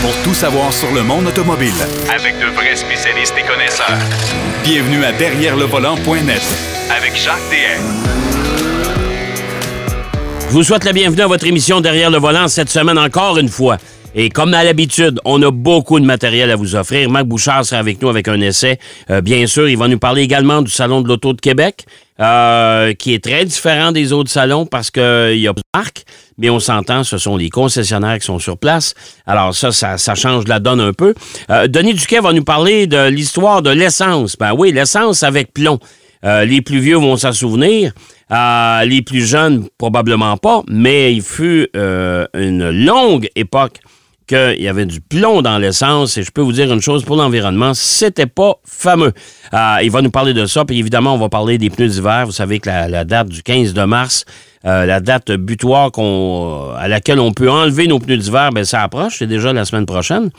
pour tout savoir sur le monde automobile. Avec de vrais spécialistes et connaisseurs. Bienvenue à Derrière le volant.net Avec Jacques DM. Je vous souhaite la bienvenue à votre émission Derrière le volant cette semaine encore une fois. Et comme à l'habitude, on a beaucoup de matériel à vous offrir. Marc Bouchard sera avec nous avec un essai. Euh, bien sûr, il va nous parler également du Salon de l'Auto de Québec, euh, qui est très différent des autres salons parce qu'il y a marque, mais on s'entend, ce sont les concessionnaires qui sont sur place. Alors ça, ça, change la donne un peu. Euh, Denis Duquet va nous parler de l'histoire de l'essence. Ben oui, l'essence avec plomb. les plus vieux vont s'en souvenir. les plus jeunes, probablement pas, mais il fut une longue époque qu'il y avait du plomb dans l'essence. Et je peux vous dire une chose, pour l'environnement, c'était pas fameux. Euh, il va nous parler de ça. Puis évidemment, on va parler des pneus d'hiver. Vous savez que la, date du 15 de mars, euh, la date butoir qu'on, à laquelle on peut enlever nos pneus d'hiver, ben ça approche. C'est déjà la semaine prochaine.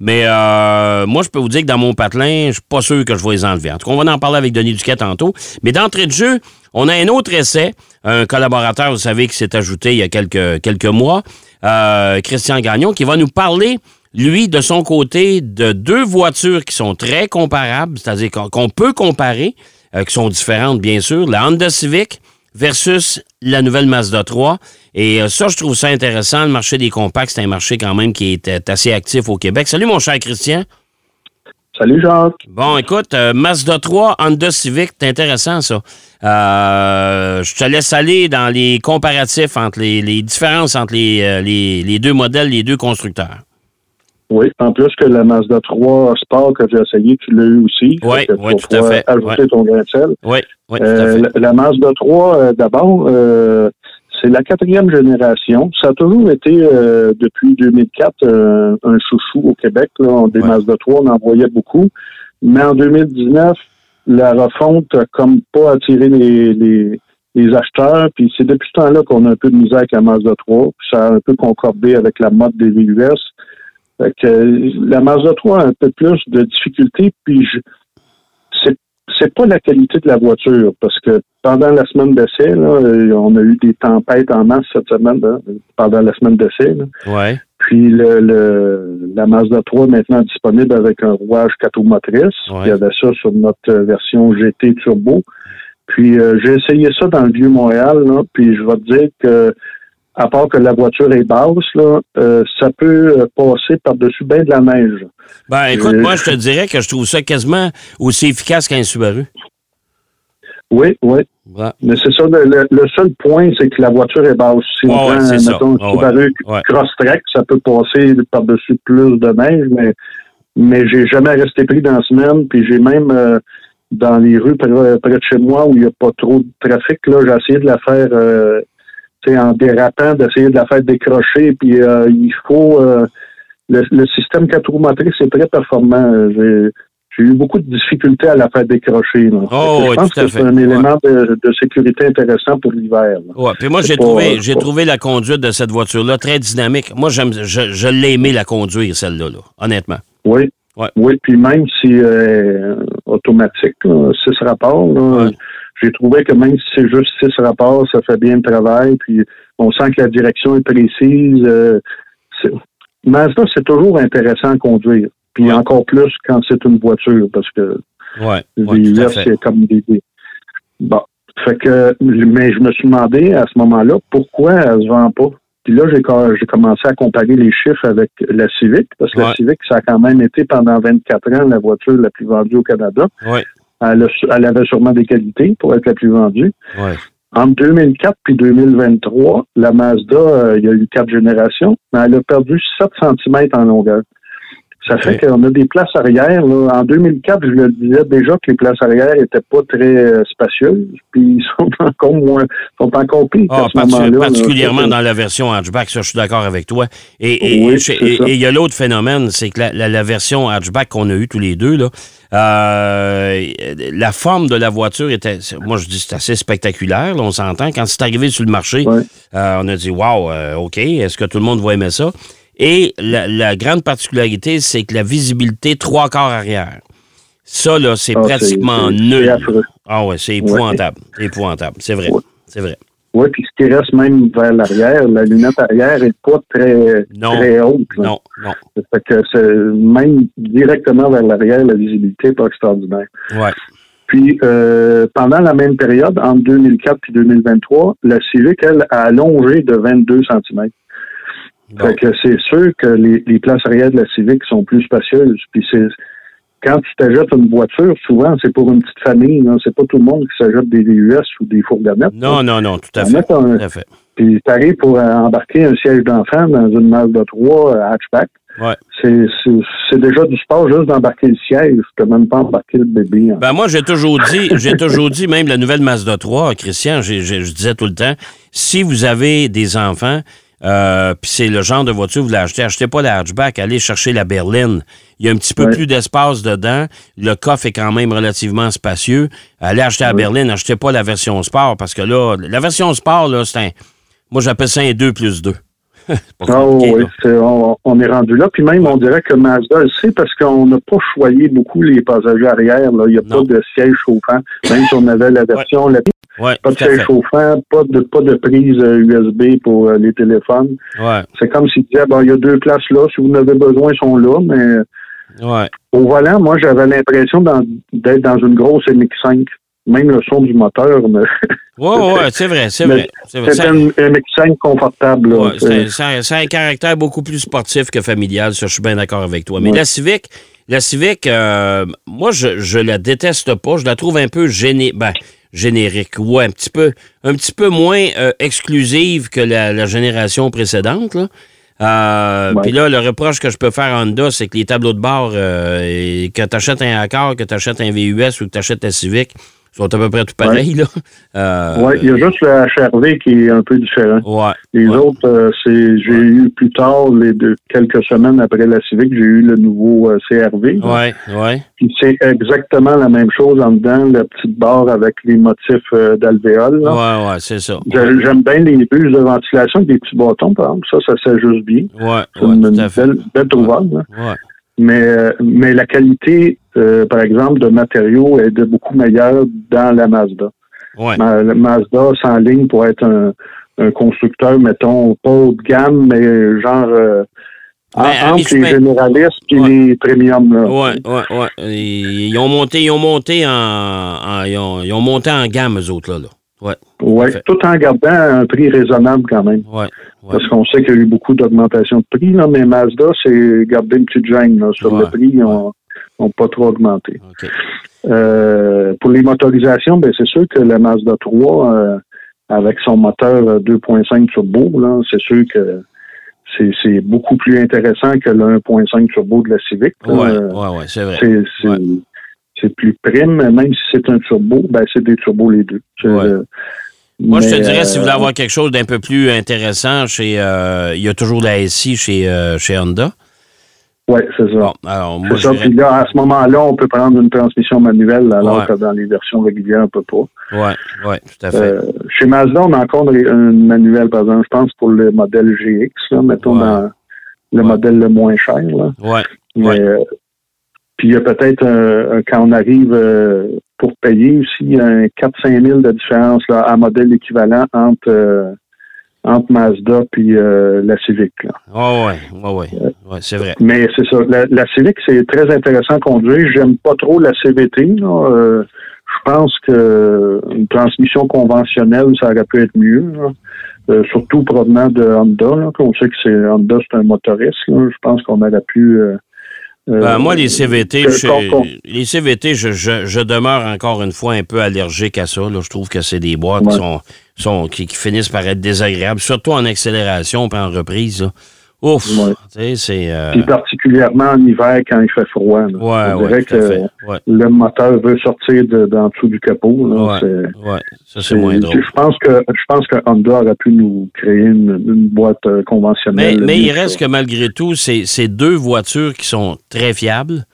Mais euh, moi, je peux vous dire que dans mon patelin, je suis pas sûr que je vais les enlever. En tout cas, on va en parler avec Denis Duquet tantôt. Mais d'entrée de jeu, on a un autre essai. Un collaborateur, vous savez, qui s'est ajouté il y a quelques, quelques mois. Euh, Christian Gagnon, qui va nous parler, lui, de son côté, de deux voitures qui sont très comparables, c'est-à-dire qu'on peut comparer, euh, qui sont différentes, bien sûr, la Honda Civic versus la nouvelle Mazda 3. Et euh, ça, je trouve ça intéressant. Le marché des compacts, c'est un marché quand même qui est assez actif au Québec. Salut, mon cher Christian. Salut Jacques. Bon, écoute, Mazda 3, Honda Civic, c'est intéressant ça. Euh, je te laisse aller dans les comparatifs entre les, différences entre euh, les, les, deux modèles, les deux constructeurs. Oui, en plus que la Mazda 3 Sport que j'ai essayé, tu l'as eu aussi. Oui, oui tout à fait. Ajouter ton grain de sel. Oui, oui tout à fait. La, Mazda 3, d'abord, c'est la quatrième génération. Ça a toujours été, depuis 2004, un chouchou au Québec. Là, des Mazda 3, on en voyait beaucoup. Mais en 2019, la refonte a comme pas attiré les, les, acheteurs. Puis c'est depuis ce temps-là qu'on a un peu de misère avec la Mazda 3. Puis ça a un peu concordé avec la mode des VUS. Fait que la Mazda 3 a un peu plus de difficultés. Puis je, c'est pas la qualité de la voiture, parce que pendant la semaine d'essai, on a eu des tempêtes en masse cette semaine, pendant la semaine d'essai. Ouais. Puis le, le, la Mazda 3 est maintenant disponible avec un rouage 4 motrices. Il y avait ça sur notre version GT Turbo. Puis euh, j'ai essayé ça dans le vieux Montréal, là, puis je vais te dire que à part que la voiture est basse, là, euh, ça peut euh, passer par-dessus bien de la neige. Ben écoute, moi je te dirais que je trouve ça quasiment aussi efficace qu'un Subaru. Oui, oui. Mais c'est ça, le, seul point, c'est que la voiture est basse. Si on prend, mettons, oh, Subaru Crosstrek, ça peut passer par-dessus plus de neige, mais, mais j'ai jamais resté pris dans la semaine, puis j'ai même euh, dans les rues près, de chez moi où il n'y a pas trop de trafic, là, j'ai essayé de la faire euh, en dérapant, d'essayer de la faire décrocher, puis euh, il faut le, le, système 4 roues motrices est très performant. J'ai j'ai eu beaucoup de difficultés à la faire décrocher. Oh, je pense que c'est un élément de, sécurité intéressant pour l'hiver. Oui, puis moi, j'ai trouvé, j'ai trouvé la conduite de cette voiture-là très dynamique. Moi, j'aime, je, je l'ai aimé la conduire, celle-là, honnêtement. Oui. Oui, puis même si euh, automatique, six rapports, j'ai trouvé que même si c'est juste six rapports, ça fait bien le travail, puis on sent que la direction est précise. Euh, Mazda, c'est toujours intéressant à conduire. Puis encore plus quand c'est une voiture, parce que ouais, les c'est comme des. Bon. Fait que, mais je me suis demandé à ce moment-là pourquoi elle se vend pas? Puis là, j'ai commencé à comparer les chiffres avec la Civic, parce que la Civic, ça a quand même été pendant 24 ans la voiture la plus vendue au Canada. Ouais. Elle, elle, avait sûrement des qualités pour être la plus vendue. Ouais. Entre 2004 puis 2023, la Mazda, euh, il y a eu quatre générations, mais elle a perdu 7 cm en longueur. Ça fait qu'on a des places arrière. En 2004, je le disais déjà que les places arrière n'étaient pas très euh, spacieuses, puis ils sont encore moins, sont encore pires ah, à ce moment-là. Particulièrement dans la version hatchback, ça, je suis d'accord avec toi. Et il y a l'autre phénomène, c'est que la, version hatchback qu'on a eue tous les deux, là, euh, la forme de la voiture était, moi je dis c'est assez spectaculaire, on s'entend. Quand c'est arrivé sur le marché, euh, on a dit wow, OK, est-ce que tout le monde va aimer ça? Et la, grande particularité, c'est que la visibilité trois quarts arrière. Ça, là, c'est ah, pratiquement nul. Ah ouais, c'est épouvantable. Épouvantable. C'est vrai. C'est vrai. Oui, puis ce qui reste même vers l'arrière, la lunette arrière est pas très, Non. très haute. là. Non, non. Ça fait que même directement vers l'arrière, la visibilité n'est pas extraordinaire. Ouais. Puis euh, pendant la même période, entre 2004 et 2023, la Civic, elle, a allongé de 22 cm. Fait que c'est sûr que les, les places arrière de la Civic sont plus spacieuses. Puis c'est quand tu t'achètes une voiture, souvent c'est pour une petite famille. là. C'est pas tout le monde qui s'achète des VUS ou des fourgonnettes. Non, non, non, tout à fait. un- Tout à fait. Puis t'arrives pour euh, embarquer un siège d'enfant dans une Mazda 3 euh, hatchback. Ouais. C'est, c'est, c'est déjà du sport juste d'embarquer le siège. Tu même pas embarquer le bébé. hein. Ben moi, j'ai toujours dit, j'ai toujours dit, même la nouvelle Mazda 3, Christian, j'ai- j'ai- je disais tout le temps, si vous avez des enfants, euh, puis c'est le genre de voiture que vous voulez acheter, achetez pas la hatchback, allez chercher la berline. Il y a un petit peu plus d'espace dedans. Le coffre est quand même relativement spacieux. Allez acheter la berline, achetez pas la version sport, parce que là, la version sport, là, c'est un. Moi, j'appelle ça un 2 plus 2. Ah oui, on, on est rendu là. Puis même, on dirait que Mazda le sait parce qu'on n'a pas choyé beaucoup les passagers arrière. Là. Il n'y a Non. pas de siège chauffant. Même si on avait la version, la- Ouais, pas de siège chauffant, pas de, pas de prise euh, USB pour euh, les téléphones. Ouais, C'est comme s'il disait, bon, il y a deux places là. Si vous en avez besoin, ils sont là. Mais ouais. au volant, moi, j'avais l'impression d'être dans une grosse MX5. Même le son du moteur, mais Ouais, ouais, c'est vrai, c'est vrai. C'est vrai. c'est Ça- une MX5 confortable. Ouais, C'est- un, un- un caractère beaucoup plus sportif que familial, ça, je suis bien d'accord avec toi. Mais Ouais. la Civic, la Civic, euh, moi, je, je la déteste pas. Je la trouve un peu ben, générique. Ouais, un petit peu, un petit peu moins euh, exclusive que la, la génération précédente. Là. Euh. Puis là, le reproche que je peux faire à Honda, c'est que les tableaux de bord, euh, et que tu achètes un Accord, que tu achètes un VUS ou que tu achètes ta Civic, sont à peu près tout pareils. Euh, Ouais, il y a juste le HRV qui est un peu différent. ouais, Les ouais. autres, euh, c'est j'ai eu plus tard, les deux, quelques semaines après la Civic, j'ai eu le nouveau euh, CRV. Ouais, ouais. Puis c'est exactement la même chose en dedans, la petite barre avec les motifs d'alvéoles. là. Ouais, ouais, c'est ça. J'ai- J'aime bien les buses de ventilation avec des petits bâtons, par exemple. Ça, ça s'ajuste bien. Ouais, C'est ouais, une tout à fait. belle, belle trouvaille. Ouais. Mais, euh, mais la qualité, euh, par exemple, de matériaux est de beaucoup meilleure dans la Mazda. Ouais. Ma- la Mazda s'enligne pour être un, un constructeur, mettons, pas haut de gamme, mais genre euh, en- Ben, entre les généralistes et Ouais. les premiums. Là. Ouais, ouais, ouais. Ils ont monté, ils ont monté en, en- ils, ont, ils ont monté en gamme, eux autres, là. là. Ouais, Ouais, tout en gardant un prix raisonnable quand même. ouais, ouais. Parce qu'on sait qu'il y a eu beaucoup d'augmentation de prix, là, mais Mazda, c'est garder une petite gêne là, sur Ouais, le prix, ils n'ont pas trop augmenté. OK. Euh, pour les motorisations, ben c'est sûr que la Mazda 3, euh, avec son moteur euh, 2.5 turbo, là, c'est sûr que c'est, beaucoup plus intéressant que le 1.5 turbo de la Civic. là. Ouais, Euh, c'est vrai. c'est, plus prime, même si c'est un turbo, ben c'est des turbos les deux. Moi, je te dirais, si vous voulez euh, avoir quelque chose d'un peu plus intéressant, chez, euh, il y a toujours la SI chez, euh, chez Honda. Ouais, c'est ça. Bon, alors, moi, ça. Puis là, à ce moment-là, on peut prendre une transmission manuelle, alors Ouais. que dans les versions régulières, on peut pas. Ouais, ouais, tout à fait. Euh, chez Mazda, on a encore une manuelle, par exemple, je pense, pour le modèle GX, là, mettons, Ouais. dans le modèle le moins cher. Là. ouais, Mais, Ouais. euh, puis il y a peut-être, quand on arrive euh, pour payer aussi, un 4-5 000 de différence là, à modèle équivalent entre, euh, entre Mazda puis euh, la Civic. Là. ouais, ouais, ouais, ouais, ouais, c'est vrai. Mais c'est ça. La, la Civic, c'est très intéressant à conduire. J'aime pas trop la CVT. là. Je pense que une transmission conventionnelle, ça aurait pu être mieux. Euh, surtout provenant de Honda. Là. On sait que c'est Honda, c'est un motoriste. là. Je pense qu'on aurait pu. euh, Ben, moi, les CVT, je, les CVT, je, je, je demeure encore une fois un peu allergique à ça. Là. Je trouve que c'est des boîtes qui, sont, sont, qui, qui finissent par être désagréables, surtout en accélération et en reprise. là. Ouf! Ouais. C'est. euh, Puis particulièrement en hiver quand il fait froid. là. ouais, que. Ouais, le moteur veut sortir de, d'en dessous du capot. là. ouais. Ça, c'est moins drôle. Je pense que je pense que Honda aurait pu nous créer une, une boîte euh, Mais, conventionnelle. mais il reste ça. que malgré tout, c'est c'est deux voitures qui sont très fiables.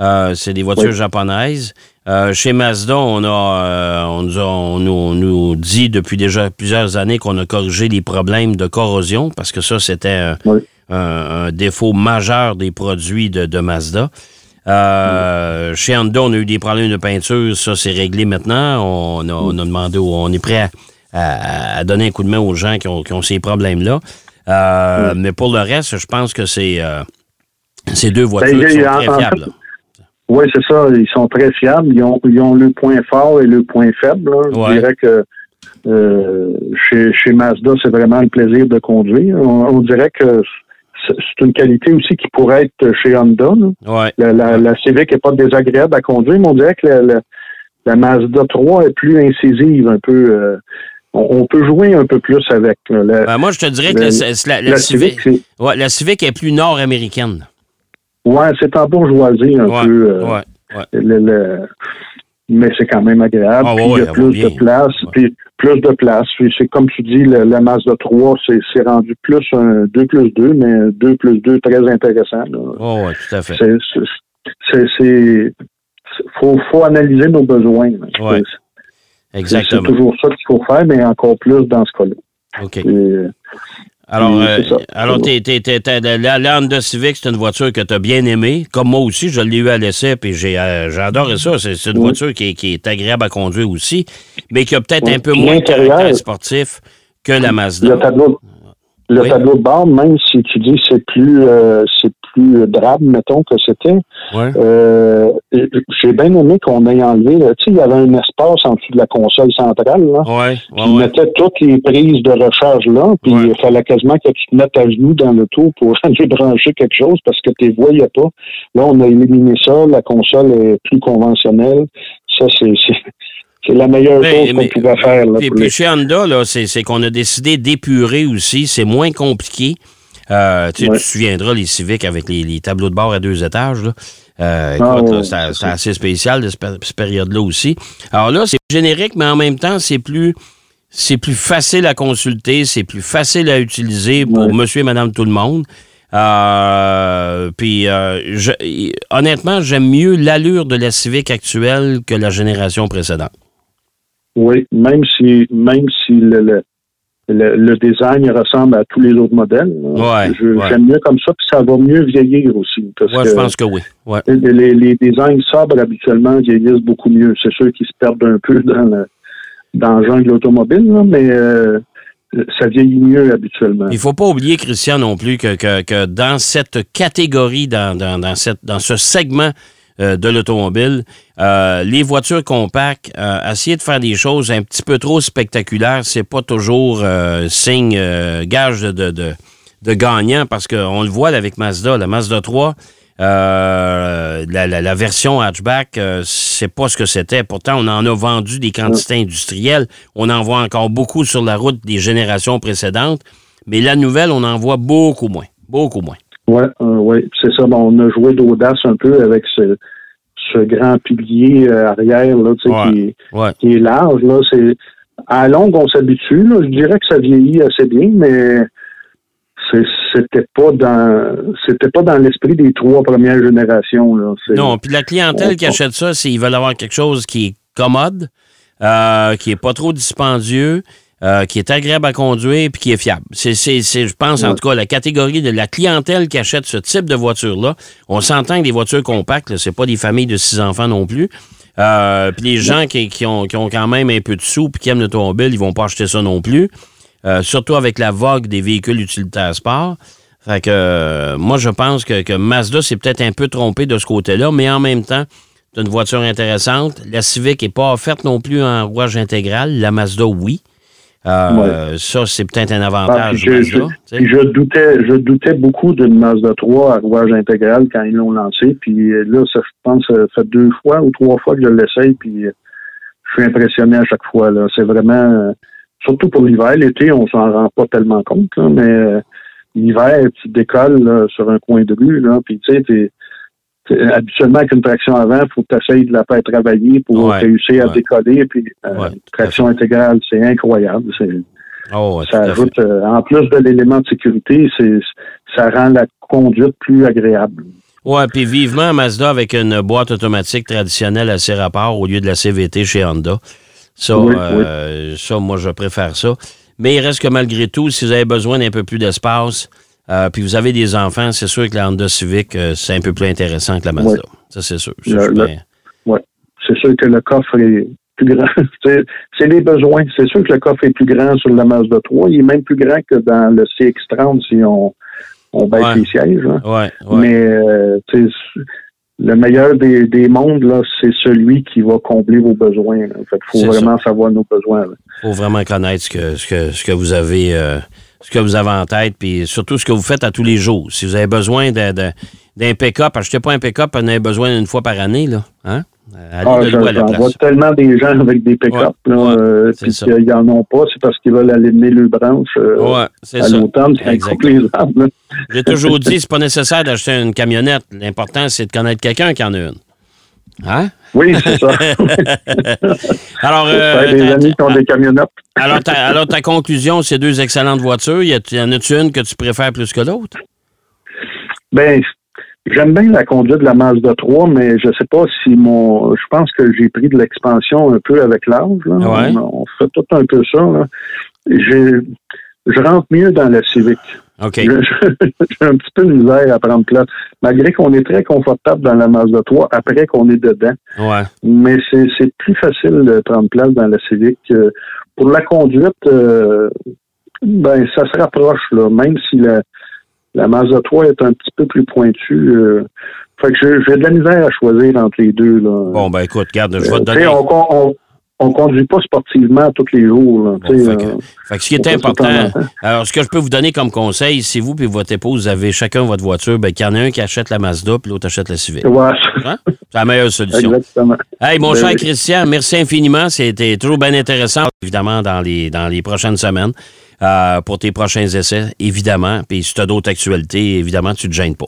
Euh, c'est des voitures japonaises. Euh, chez Mazda, on, a, euh, on, nous a- on nous, on nous dit depuis déjà plusieurs années qu'on a corrigé les problèmes de corrosion parce que ça, c'était Oui. Un- un défaut majeur des produits de, de Mazda. Euh, Chez Honda, on a eu des problèmes de peinture. Ça, c'est réglé maintenant. On a, on a demandé, on est prêt à, à, donner un coup de main aux gens qui ont, ces problèmes-là. Euh, mais pour le reste, je pense que c'est ces deux voitures ben, qui sont très fiables. Oui, c'est ça. Ils sont très fiables. Ils ont, ils ont le point fort et le point faible. Je dirais que chez, chez Mazda, c'est vraiment le plaisir de conduire. on dirait que c'est une qualité aussi qui pourrait être chez Honda. La, la, Civic n'est pas désagréable à conduire, mais on dirait que la, Mazda 3 est plus incisive un peu. Euh, on, peut jouer un peu plus avec. Ben, moi, je te dirais que la, Civic, la Civic est plus nord-américaine. Oui, c'est en bourgeoisie un peu. Euh, mais c'est quand même agréable. Ah, il y a plus de place. Puis plus de place. C'est comme tu dis, la, la Mazda 3, c'est rendu plus un 2 plus 2, mais 2 plus 2 très intéressant. Oh, oui, tout à fait. C'est. Faut, faut analyser nos besoins. Ouais. Exactement. C'est toujours ça qu'il faut faire, mais encore plus dans ce cas-là. OK. Alors, euh, alors t'es, t'es, la, Honda Civic, c'est une voiture que tu as bien aimée. Comme moi aussi, je l'ai eu à l'essai, puis j'ai, euh, adoré ça. C'est, une voiture qui, qui, est agréable à conduire aussi, mais qui a peut-être un peu moins de caractère sportif que la Mazda. Le tableau, le tableau de bord, même si tu dis c'est plus euh, c'est plus drabe, mettons, que c'était. Euh, j'ai bien aimé qu'on ait enlevé, tu sais, il y avait un espace en dessous de la console centrale, là. Ouais, qui mettait toutes les prises de recharge là, puis il fallait quasiment que tu te mettes à genoux dans le tour pour aller brancher quelque chose parce que tu ne voyais pas. Là, on a éliminé ça, la console est plus conventionnelle. Ça, c'est c'est la meilleure chose qu'on pouvait faire. et puis chez Honda, c'est qu'on a décidé d'épurer aussi. C'est moins compliqué. Euh, tu, te souviendras, les Civics avec les, tableaux de bord à deux étages. Euh, ah, c'est assez spécial de cette période-là aussi. Alors là, c'est générique, mais en même temps, c'est plus c'est plus facile à consulter, c'est plus facile à utiliser pour monsieur et madame tout le monde. Euh, puis, honnêtement, j'aime mieux l'allure de la Civic actuelle que la génération précédente. Oui, même si même si le, le, design ressemble à tous les autres modèles. J'aime mieux comme ça, puis ça va mieux vieillir aussi. Oui, je pense que oui. Les, designs sobres, habituellement, vieillissent beaucoup mieux. C'est sûr qu'ils se perdent un peu dans le, dans le de l'automobile, mais euh, ça vieillit mieux habituellement. Il ne faut pas oublier, Christian, non plus, que, que, dans cette catégorie, dans, dans, dans, cette, dans ce segment euh, de l'automobile. Euh, les voitures compactes, euh, essayer de faire des choses un petit peu trop spectaculaires, c'est pas toujours signe, gage de, de, de, gagnant parce qu'on le voit avec Mazda. La Mazda 3, la, la, version hatchback, c'est pas ce que c'était. Pourtant, on en a vendu des quantités industrielles. On en voit encore beaucoup sur la route des générations précédentes. Mais la nouvelle, on en voit beaucoup moins. Beaucoup moins. Oui, euh, ouais, c'est ça. on a joué d'audace un peu avec ce, ce grand pilier euh, arrière là, qui, qui, est large. Là, c'est à longue, on s'habitue. Je dirais que ça vieillit assez bien, mais c'était pas dans c'était pas dans l'esprit des trois premières générations. Là. Non, puis la clientèle qui achète ça, c'est ils veulent avoir quelque chose qui est commode, euh, qui est pas trop dispendieux. Euh, qui est agréable à conduire puis qui est fiable. C'est, je pense, en tout cas, la catégorie de la clientèle qui achète ce type de voiture-là. On s'entend que les voitures compactes, c'est pas des familles de six enfants non plus. Euh, puis les gens qui, ont, quand même un peu de sous puis qui aiment l'automobile, ils vont pas acheter ça non plus. Euh, surtout avec la vogue des véhicules utilitaires sport. Fait que moi, je pense que, que Mazda s'est peut-être un peu trompé de ce côté-là, mais en même temps, c'est une voiture intéressante. La Civic n'est pas offerte non plus en rouage intégral. La Mazda, oui. Euh, ça, c'est peut-être un avantage. je, je, doutais, je doutais beaucoup d'une Mazda 3 à rouage intégral quand ils l'ont lancé. Puis euh, là, ça, je pense, ça fait deux fois ou trois fois que je l'essaye. Puis euh, je suis impressionné à chaque fois. Là. C'est vraiment, surtout pour l'hiver. L'été, on s'en rend pas tellement compte, mais l'hiver, tu décolles sur un coin de rue, là, puis tu sais, habituellement, avec une traction avant, il faut que tu essayes de la faire travailler pour réussir à décoller. Puis, euh, traction intégrale, c'est incroyable. Oh, ça ajoute, euh, en plus de l'élément de sécurité, ça rend la conduite plus agréable. Oui, puis vivement Mazda avec une boîte automatique traditionnelle à ses rapports au lieu de la CVT chez Honda. Ça, euh, ça moi, je préfère ça. Mais il reste que malgré tout, si vous avez besoin d'un peu plus d'espace, euh, puis vous avez des enfants, c'est sûr que la Honda Civic, euh, c'est un peu plus intéressant que la Mazda. Ça, c'est sûr. Oui. C'est sûr que le coffre est plus grand. c'est les besoins. C'est sûr que le coffre est plus grand sur la Mazda 3. Il est même plus grand que dans le CX-30 si on, on baisse Ouais. les sièges. hein. Ouais. Mais euh, le meilleur des, des mondes, là, c'est celui qui va combler vos besoins. là. Fait qu'il C'est faut vraiment savoir nos besoins. là. faut vraiment connaître ce que, ce que, ce que vous avez ce que vous avez en tête, puis surtout ce que vous faites à tous les jours. Si vous avez besoin d'un pick-up, achetez pas un pick-up, en avez besoin une fois par année, là. Hein? Allez Ah, de à la place? vois tellement des gens avec des pick-up, Ouais, ouais, euh, puis qu'ils ont pas, c'est parce qu'ils veulent aligner le branche euh, Ouais, c'est à l'automne. J'ai toujours dit, c'est pas nécessaire d'acheter une camionnette. L'important, c'est de connaître quelqu'un qui en a une. Hein? Oui, c'est ça. Alors, euh, des amis qui ont des camionnettes. alors, ta, alors, ta conclusion, c'est deux excellentes voitures. Y, a- y en a-tu une que tu préfères plus que l'autre? Ben, j'aime bien la conduite de la Mazda 3, mais je sais pas si mon. Je pense que j'ai pris de l'expansion un peu avec l'âge. Ouais. On, on fait tout un peu ça. là. Je rentre mieux dans la Civic. OK. Je- je- J'ai un petit peu de misère à prendre place. Malgré qu'on est très confortable dans la Mazda 3 après qu'on est dedans. Ouais. Mais c'est c'est plus facile de prendre place dans la Civic. Euh, Pour la conduite, euh, ben ça se rapproche, là, même si la, la Mazda 3 est un petit peu plus pointue. euh, fait que j'ai de la misère à choisir entre les deux. Là. Bon, ben écoute, regarde, je vais Euh, te tu donner. on, on, on conduit pas sportivement tous les jours. Là, fait, que, euh, fait que ce qui est important, alors ce que je peux vous donner comme conseil, si vous et votre épouse avez chacun votre voiture, ben qu'il y en a un qui achète la Mazda puis l'autre achète la Civic. ouais, Hein? C'est la meilleure solution. exactement. Hey, mon Ben cher oui. Christian, merci infiniment. C'était toujours bien intéressant, évidemment, dans les, dans les prochaines semaines, euh, pour tes prochains essais, évidemment. Puis si tu as d'autres actualités, évidemment, tu ne te gênes pas.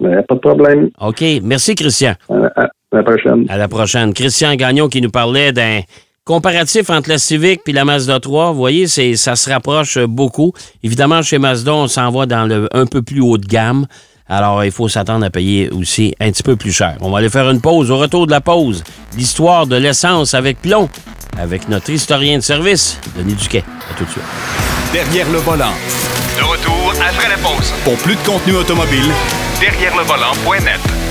Ben, pas de problème. OK. Merci, Christian. À, à- à la prochaine. À la prochaine. Christian Gagnon qui nous parlait d'un comparatif entre la Civic puis la Mazda 3. Vous voyez, c'est, ça se rapproche beaucoup. Évidemment, chez Mazda, on s'en va dans le un peu plus haut de gamme. Alors, il faut s'attendre à payer aussi un petit peu plus cher. On va aller faire une pause. Au retour de la pause, l'histoire de l'essence avec plomb, avec notre historien de service, Denis Duquet. À tout de suite. Derrière le volant. De retour après la pause. Pour plus de contenu automobile, Derrière le volant.net.